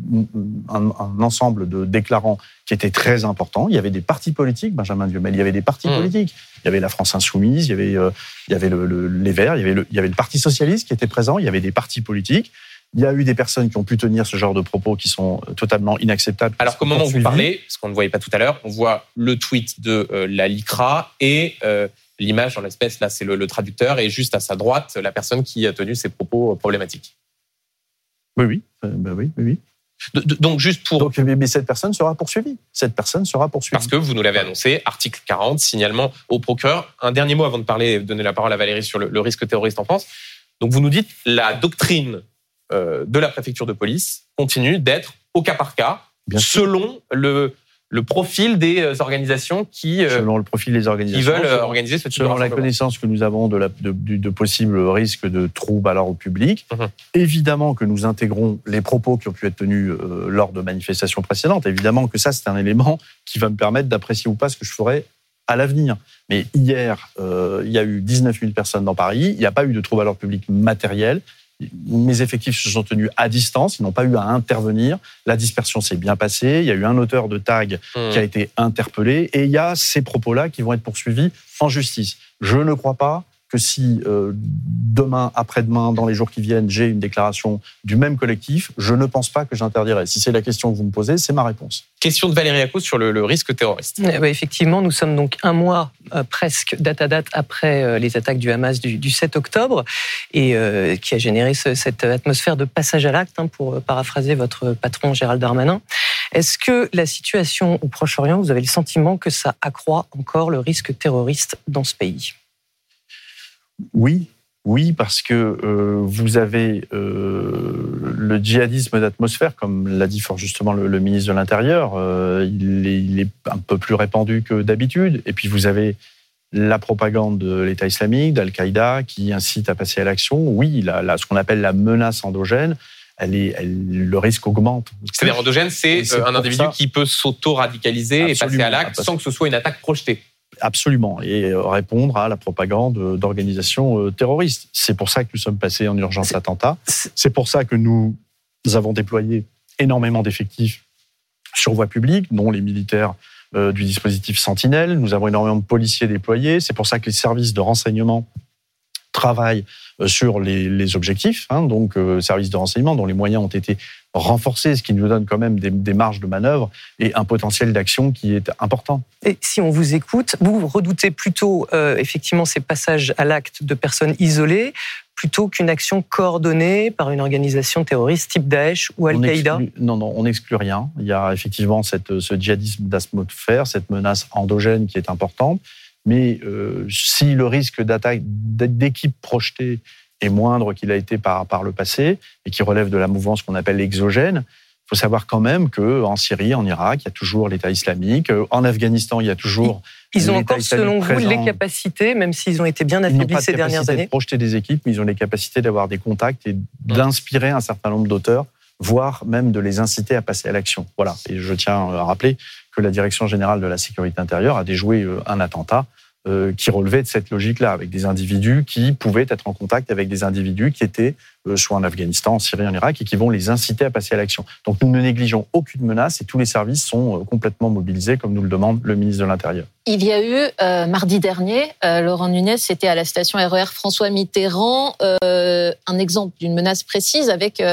un, un, ensemble de déclarants qui était très important. Il y avait des partis politiques, Benjamin Diomel, il y avait des partis mmh. politiques. Il y avait la France Insoumise, il y avait, euh, il y avait le, le, les Verts, il y avait, le, il y avait le Parti Socialiste qui était présent, il y avait des partis politiques. Il y a eu des personnes qui ont pu tenir ce genre de propos qui sont totalement inacceptables. Alors qu'au moment où vous parlez, parce qu'on ne voyait pas tout à l'heure, on voit le tweet de euh, la LICRA et euh, l'image en l'espèce, là, c'est le, le, traducteur, et juste à sa droite, la personne qui a tenu ces propos problématiques. Oui, oui, euh, bah oui, oui, oui. De, de, donc, juste pour. Donc, mais cette personne sera poursuivie. Cette personne sera poursuivie. Parce que vous nous l'avez annoncé, article 40, signalement au procureur. Un dernier mot avant de parler, donner la parole à Valérie sur le, le risque terroriste en France. Donc, vous nous dites la doctrine euh, de la préfecture de police continue d'être au cas par cas, Bien selon sûr. le le profil des organisations qui selon le profil des organisations qui veulent organiser ce type selon la connaissance que nous avons de, la, de, de, possibles risques de troubles à l'ordre public. Mmh. -huh. Évidemment que nous intégrons les propos qui ont pu être tenus euh, lors de manifestations précédentes. Évidemment que ça c'est un élément <laughs> qui va me permettre d'apprécier ou pas ce que je ferai à l'avenir. Mais hier, euh, il y a eu 19 000 personnes dans Paris. Il n'y a pas eu de troubles à l'ordre public matériel mes effectifs se sont tenus à distance, ils n'ont pas eu à intervenir. La dispersion s'est bien passée. Il y a eu un auteur de tag mmh. qui a été interpellé et il y a ces propos-là qui vont être poursuivis en justice. Je ne crois pas que si euh, demain, après-demain, dans les jours qui viennent, j'ai une déclaration du même collectif, je ne pense pas que j'interdirai. Si c'est la question que vous me posez, c'est ma réponse. Question de Valérie Acos sur le, le, risque terroriste. Eh ben effectivement, nous sommes donc un mois euh, presque date à date après euh, les attaques du Hamas du, du 7 octobre et euh, qui a généré ce, cette atmosphère de passage à l'acte, hein, pour paraphraser votre patron Gérald Darmanin. Est-ce que la situation au Proche-Orient, vous avez le sentiment que ça accroît encore le risque terroriste dans ce pays? Oui, oui, parce que euh, vous avez euh, le djihadisme d'atmosphère, comme l'a dit fort justement le, le ministre de l'Intérieur, euh, il, il, est un peu plus répandu que d'habitude. Et puis vous avez la propagande de l'État islamique, d'Al-Qaïda, qui incite à passer à l'action. Oui, la, la, ce qu'on appelle la menace endogène, elle est, elle, le risque augmente. C'est-à-dire endogène, c'est un individu ça. qui peut s'auto-radicaliser et passer à l'acte sans que ce soit une attaque projetée. Absolument, et répondre à la propagande d'organisations terroristes. C'est pour ça que nous sommes passés en urgence attentat. C'est pour ça que nous avons déployé énormément d'effectifs sur voie publique, dont les militaires euh, du dispositif Sentinelle. Nous avons énormément de policiers déployés. C'est pour ça que les services de renseignement travaille euh, sur les, les objectifs, hein, donc euh, services de renseignement dont les moyens ont été renforcés, ce qui nous donne quand même des, des marges de manœuvre et un potentiel d'action qui est important. Et si on vous écoute, vous redoutez plutôt euh, effectivement ces passages à l'acte de personnes isolées plutôt qu'une action coordonnée par une organisation terroriste type Daesh ou Al-Qaïda Non, non, on n'exclut rien. Il y a effectivement cette, ce djihadisme d'atmosphère, cette menace endogène qui est importante. Mais euh, si le risque d'attaque d'équipe projetée est moindre qu'il a été par, par le passé et qui relève de la mouvance qu'on appelle exogène, il faut savoir quand même qu'en Syrie, en Irak, il y a toujours l'État islamique. En Afghanistan, il y a toujours. Ils ont encore, selon vous, les capacités, même s'ils ont été bien affaiblis ces dernières années de projeter des équipes, mais ils ont les capacités d'avoir des contacts et d'inspirer un certain nombre d'auteurs, voire même de les inciter à passer à l'action. Voilà. Et je tiens à rappeler que la Direction générale de la sécurité intérieure a déjoué euh, un attentat euh, qui relevait de cette logique-là, avec des individus qui pouvaient être en contact avec des individus qui étaient soit en Afghanistan, en Syrie, en Irak, et qui vont les inciter à passer à l'action. Donc nous ne négligeons aucune menace et tous les services sont complètement mobilisés, comme nous le demande le ministre de l'Intérieur. Il y a eu euh, mardi dernier, euh, Laurent Nunez, c'était à la station RER e François Mitterrand, euh, un exemple d'une menace précise avec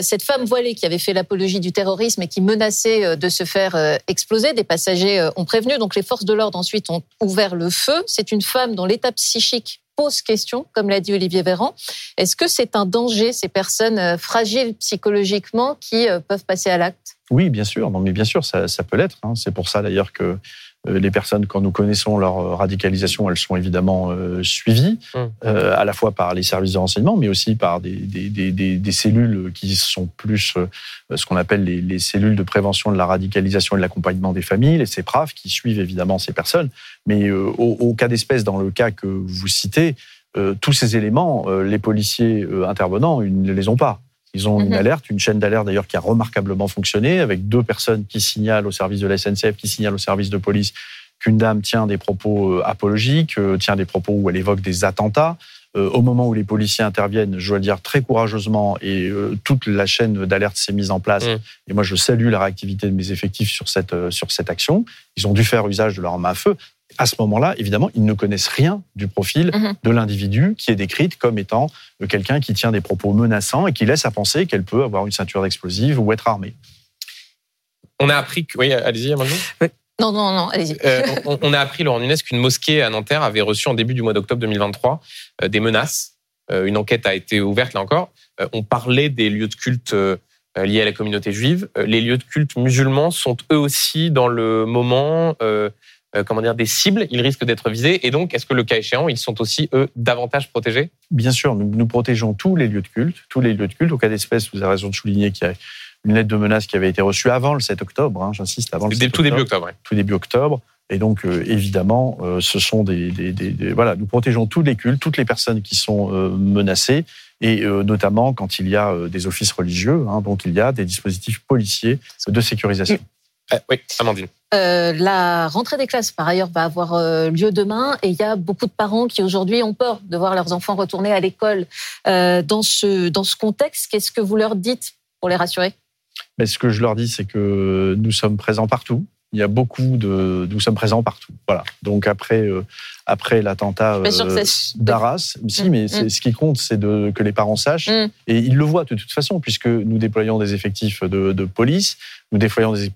cette femme voilée qui avait fait l'apologie du terrorisme et qui menaçait de se faire exploser. Des passagers ont prévenu, donc les forces de l'ordre ensuite ont ouvert le feu. C'est une femme dont l'état psychique pose question, comme l'a dit Olivier Véran. Est-ce que c'est un danger, ces personnes fragiles psychologiquement qui peuvent passer à l'acte? Oui, bien sûr. Mais bien sûr, ça, peut l'être. Hein. C'est pour ça d'ailleurs que euh, les personnes, quand nous connaissons leur euh, radicalisation, elles sont évidemment euh, suivies, mmh. à la fois par les services de renseignement, mais aussi par des, des, des, des cellules qui sont plus ce qu'on appelle les, les, cellules de prévention de la radicalisation et de l'accompagnement des familles, les CEPRAF, qui suivent évidemment ces personnes. Mais au, au cas d'espèce, dans le cas que vous citez, tous ces éléments, les policiers intervenants, ils ne les ont pas. Ils ont une mhm. alerte, une chaîne d'alerte d'ailleurs qui a remarquablement fonctionné, avec deux personnes qui signalent au service de la SNCF, qui signalent au service de police qu'une dame tient des propos euh, apologiques, euh, tient des propos où elle évoque des attentats. Euh, au moment où les policiers interviennent, je dois le dire très courageusement, et toute la chaîne d'alerte s'est mise en place. Mhm. Et moi, je salue la réactivité de mes effectifs sur cette, sur cette action. Ils ont dû faire usage de leur main à feu à ce moment-là, évidemment, ils ne connaissent rien du profil mhm. de l'individu qui est décrite comme étant euh, quelqu'un qui tient des propos menaçants et qui laisse à penser qu'elle peut avoir une ceinture d'explosive ou être armée. On a appris que... Oui, allez-y, oui. Non, non, non, allez-y. Euh, on, a appris, Laurent Nunes, qu'une mosquée à Nanterre avait reçu en début du mois d'octobre 2023 euh, des menaces. une enquête a été ouverte, là encore. on parlait des lieux de culte liés à la communauté juive. les lieux de culte musulmans sont eux aussi dans le moment euh, comment dire, des cibles, ils risquent d'être visés. Et donc, est-ce que le cas échéant, ils sont aussi, eux, davantage protégés? Bien sûr, nous, nous, protégeons tous les lieux de culte, tous les lieux de culte. Au cas d'espèce, vous avez raison de souligner qu'il y a une lettre de menace qui avait été reçue avant le 7 octobre, hein, j'insiste, avant le 7 tout début octobre. Tout début octobre. Et donc, euh, évidemment, euh, ce sont des, des, des, Voilà, nous protégeons tous les cultes, toutes les personnes qui sont menacées, et notamment quand il y a des offices religieux, hein, donc il y a des dispositifs policiers de sécurisation. Oui, Amandine. Euh, la rentrée des classes, par ailleurs, va avoir euh, lieu demain et il y a beaucoup de parents qui aujourd'hui ont peur de voir leurs enfants retourner à l'école euh, dans ce dans ce contexte. Qu'est-ce que vous leur dites pour les rassurer? Mais ce que je leur dis, c'est que nous sommes présents partout. Il y a beaucoup de, nous sommes présents partout. Voilà. Donc après, après l'attentat d'Arras, si, mm. mais mm. ce qui compte, c'est que les parents sachent mm. et ils le voient de toute façon, puisque nous déployons des effectifs de, de police, nous déployons des,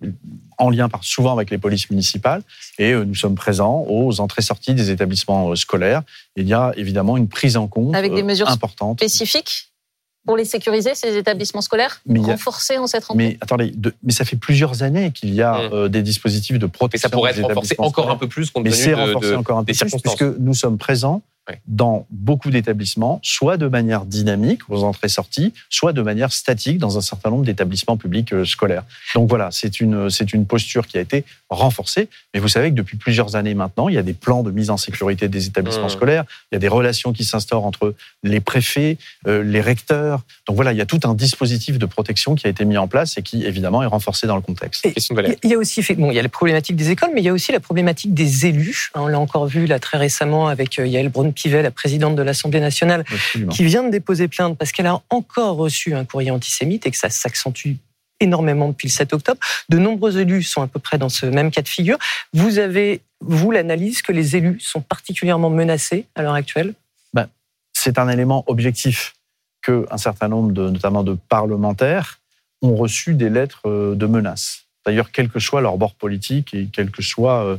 en lien par, souvent avec les polices municipales et euh, nous sommes présents aux entrées-sorties des établissements euh, scolaires. Il y a évidemment une prise en compte avec des euh, mesures importantes. spécifiques pour les sécuriser, ces établissements scolaires Renforcer en cette rentrée Mais attendez, mais ça fait plusieurs années qu'il y a mmh. des dispositifs de protection. Mais ça pourrait être renforcé encore un peu plus compte tenu mais c'est renforcé encore un peu plus, puisque nous sommes présents dans beaucoup d'établissements, soit de manière dynamique aux entrées-sorties, soit de manière statique dans un certain nombre d'établissements publics euh, scolaires. Donc voilà, c'est une, c'est une posture qui a été renforcée. Mais vous savez que depuis plusieurs années maintenant, il y a des plans de mise en sécurité des établissements mmh. scolaires, il y a des relations qui s'instaurent entre les préfets, euh, les recteurs. Donc voilà, il y a tout un dispositif de protection qui a été mis en place et qui évidemment est renforcé dans le contexte. il y a aussi, bon, il y a la problématique des écoles, mais il y a aussi la problématique des élus. On l'a encore vu là très récemment avec euh, Yael Brun Pivet, la présidente de l'Assemblée nationale, qui vient de déposer plainte parce qu'elle a encore reçu un courrier antisémite et que ça s'accentue énormément depuis le 7 octobre. De nombreux élus sont à peu près dans ce même cas de figure. Vous avez, vous, l'analyse que les élus sont particulièrement menacés à l'heure actuelle? Ben, c'est un élément objectif que un certain nombre, de, notamment de parlementaires, ont reçu des lettres euh, de menaces. D'ailleurs, quel que soit leur bord politique et quel que soit, euh,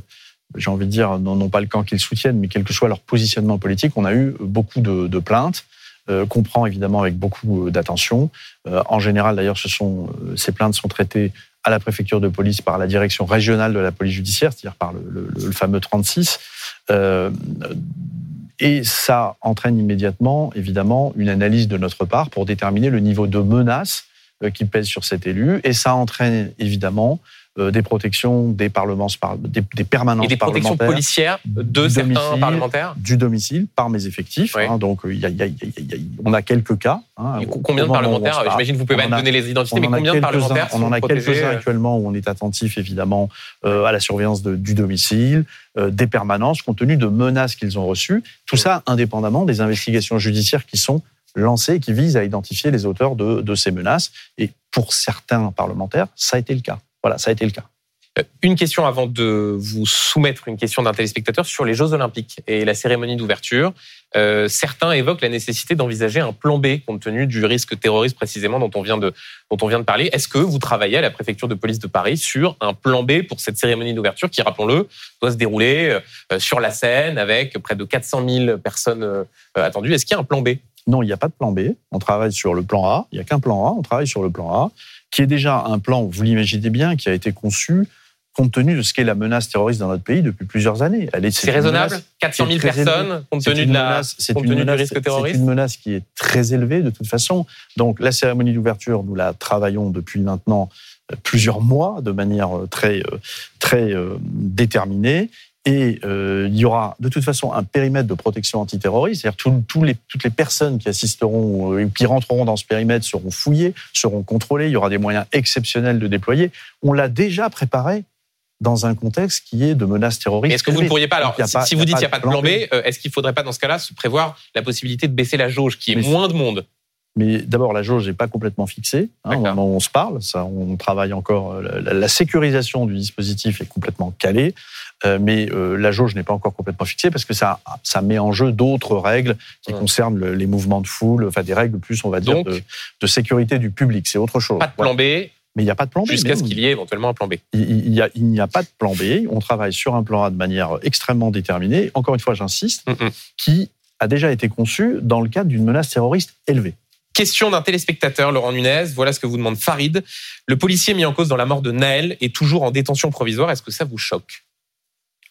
j'ai envie de dire, non, pas le camp qu'ils soutiennent, mais quel que soit leur positionnement politique, on a eu beaucoup de, plaintes euh, qu'on prend évidemment avec beaucoup d'attention. Euh, en général, d'ailleurs, euh, ces plaintes sont traitées à la préfecture de police par la direction régionale de la police judiciaire, c'est-à-dire par le, fameux 36. Euh, et ça entraîne immédiatement, évidemment, une analyse de notre part pour déterminer le niveau de menace euh, qui pèse sur cet élu. Et ça entraîne évidemment euh, des protections des parlements, des, des permanences Et des protections policières de certains parlementaires du domicile par mes effectifs. Oui. Hein, donc il y a, y a- y a- il y a- on a quelques cas. hein, Combien de parlementaires. J'imagine que vous pouvez pas a- donner les identités, mais combien de parlementaires On en a quelques-uns euh, actuellement où on est attentif évidemment euh, à la surveillance de- du domicile, euh, des permanences, compte tenu de menaces qu'ils ont reçues. Tout ça indépendamment des investigations judiciaires qui sont lancées et qui visent à identifier les auteurs de, ces menaces. Et pour certains parlementaires, ça a été le cas. Voilà, ça a été le cas. Euh, Une question avant de vous soumettre une question d'un téléspectateur sur les Jeux Olympiques et la cérémonie d'ouverture. Euh, certains évoquent la nécessité d'envisager un plan B compte tenu du risque terroriste précisément dont on vient de, dont on vient de parler. Est-ce que vous travaillez à la préfecture de police de Paris sur un plan B pour cette cérémonie d'ouverture qui, rappelons-le, doit se dérouler euh, sur la scène avec près de 400 000 personnes attendues? Est-ce qu'il y a un plan B? Non, il n'y a pas de plan B. On travaille sur le plan A. Il n'y a qu'un plan A. On travaille sur le plan A, qui est déjà un plan, vous l'imaginez bien, qui a été conçu compte tenu de ce qu'est la menace terroriste dans notre pays depuis plusieurs années. Elle est, C'est raisonnable menace 400 000 qui est très personnes compte C'est tenu, de la, menace- c'est compte du menace- risque C'est terroriste une menace qui est très élevée de toute façon. Donc la cérémonie d'ouverture, nous la travaillons depuis maintenant euh, plusieurs mois de manière euh, très euh, très déterminée. Et euh, il y aura de toute façon un périmètre de protection antiterroriste, c'est-à-dire tout- tous les, toutes les personnes qui assisteront euh, ou qui rentreront dans ce périmètre seront fouillées, seront contrôlées. Il y aura des moyens exceptionnels de déployer. On l'a déjà préparé dans un contexte qui est de menaces terroristes. Est-ce que vous ne pourriez pas, alors, si, pas- si vous dites qu'il n'y a pas de plan B, euh, est-ce qu'il ne faudrait pas dans ce cas-là se prévoir la possibilité de baisser la jauge, qui est moins de monde Mais d'abord, la jauge n'est pas complètement fixée. Hein, au D'accord. moment où on se parle, ça, on travaille encore. euh, La, la sécurisation du dispositif est complètement calée, euh, mais euh, la jauge n'est pas encore complètement fixée parce que ça, ça met en jeu d'autres règles qui Hum. concernent le- les mouvements de foule, enfin des règles plus, on va dire, Donc, de, de sécurité du public. C'est autre chose. Pas de plan Voilà. B Mais il n'y a pas de plan B. jusqu'à ce qu'il y ait éventuellement un plan B. A- il n'y a, pas de plan B. On travaille sur un plan A de manière extrêmement déterminée. Encore une fois, j'insiste, Mm, mm. qui a déjà été conçu dans le cadre d'une menace terroriste élevée. Question d'un téléspectateur, Laurent Nunez. Voilà ce que vous demande Farid. Le policier mis en cause dans la mort de Naël est toujours en détention provisoire. Est-ce que ça vous choque?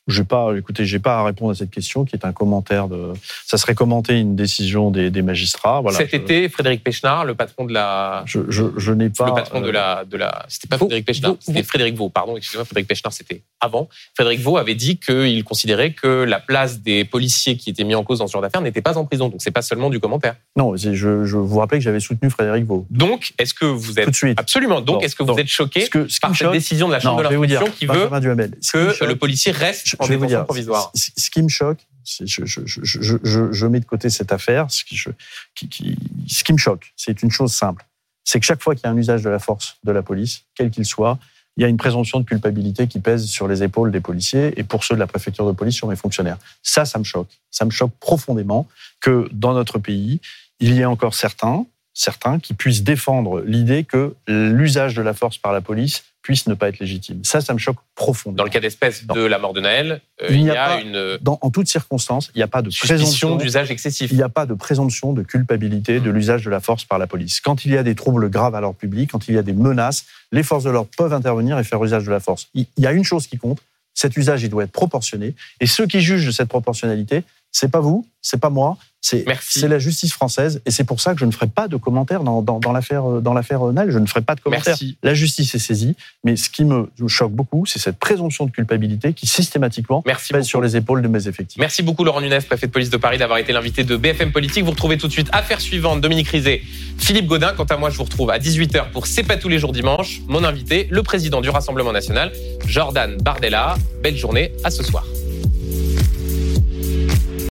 Je pas, écoutez, j'ai pas à répondre à cette question qui est un commentaire de. Ça serait commenter une décision des, des magistrats. Voilà. Cet je, été, Frédéric Pechnard, le patron de la. je, je, je n'ai pas. le patron de euh, la, de la, c'était pas Vaux. Frédéric Pechnard, c'était Frédéric Vaux, pardon, excusez-moi, Frédéric Pechnard, c'était avant. Frédéric Vaux avait dit qu'il considérait que la place des policiers qui étaient mis en cause dans ce genre d'affaires n'était pas en prison. Donc c'est pas seulement du commentaire. Non, je, je vous rappelle que j'avais soutenu Frédéric Vaux. Donc, est-ce que vous êtes Tout de suite. absolument, donc est-ce que vous êtes choqué Ce que, ce par cette choque, décision de la Chambre non, de l'instruction qui veut Duhamel, que choque- le policier reste je, vais vous dire, provisoire ce, ce qui me choque, je, je, je, je, je, je mets de côté cette affaire. Ce qui, je, qui, qui, ce qui me choque, c'est une chose simple. C'est que chaque fois qu'il y a un usage de la force de la police, quel qu'il soit, il y a une présomption de culpabilité qui pèse sur les épaules des policiers et pour ceux de la préfecture de police sur mes fonctionnaires. Ça, ça me choque. Ça me choque profondément que dans notre pays, il y ait encore certains, certains qui puissent défendre l'idée que l'usage de la force par la police puisse ne pas être légitime. Ça, ça me choque profondément. Dans le cas d'espèce de la mort de Naël, euh, Il n'y y a a pas- une Dans, en toutes circonstances, il n'y a pas de présomption d'usage excessif. il n'y a pas de présomption de culpabilité de l'usage de la force par la police. Quand il y a des troubles graves à l'ordre public, quand il y a des menaces, les forces de l'ordre peuvent intervenir et faire usage de la force. Il il y a une chose qui compte, cet usage, il doit être proportionné. Et ceux qui jugent de cette proportionnalité, c'est pas vous, c'est pas moi, c'est la justice française. Et c'est pour ça que je ne ferai pas de commentaires dans, dans, dans l'affaire euh, l'affaire Nel. Je ne ferai pas de commentaires. Merci. La justice est saisie, mais ce qui me choque beaucoup, c'est cette présomption de culpabilité qui systématiquement Merci pèse beaucoup. sur les épaules de mes effectifs. Merci beaucoup Laurent Nunez, préfet de police de Paris, d'avoir été l'invité de BFM Politique. Vous retrouvez tout de suite Affaire suivante, Dominique Rizet, Philippe Godin. Quant à moi, je vous retrouve à 18h pour C'est pas tous les jours dimanche. Mon invité, le président du Rassemblement national, Jordan Bardella. Belle journée, à ce soir.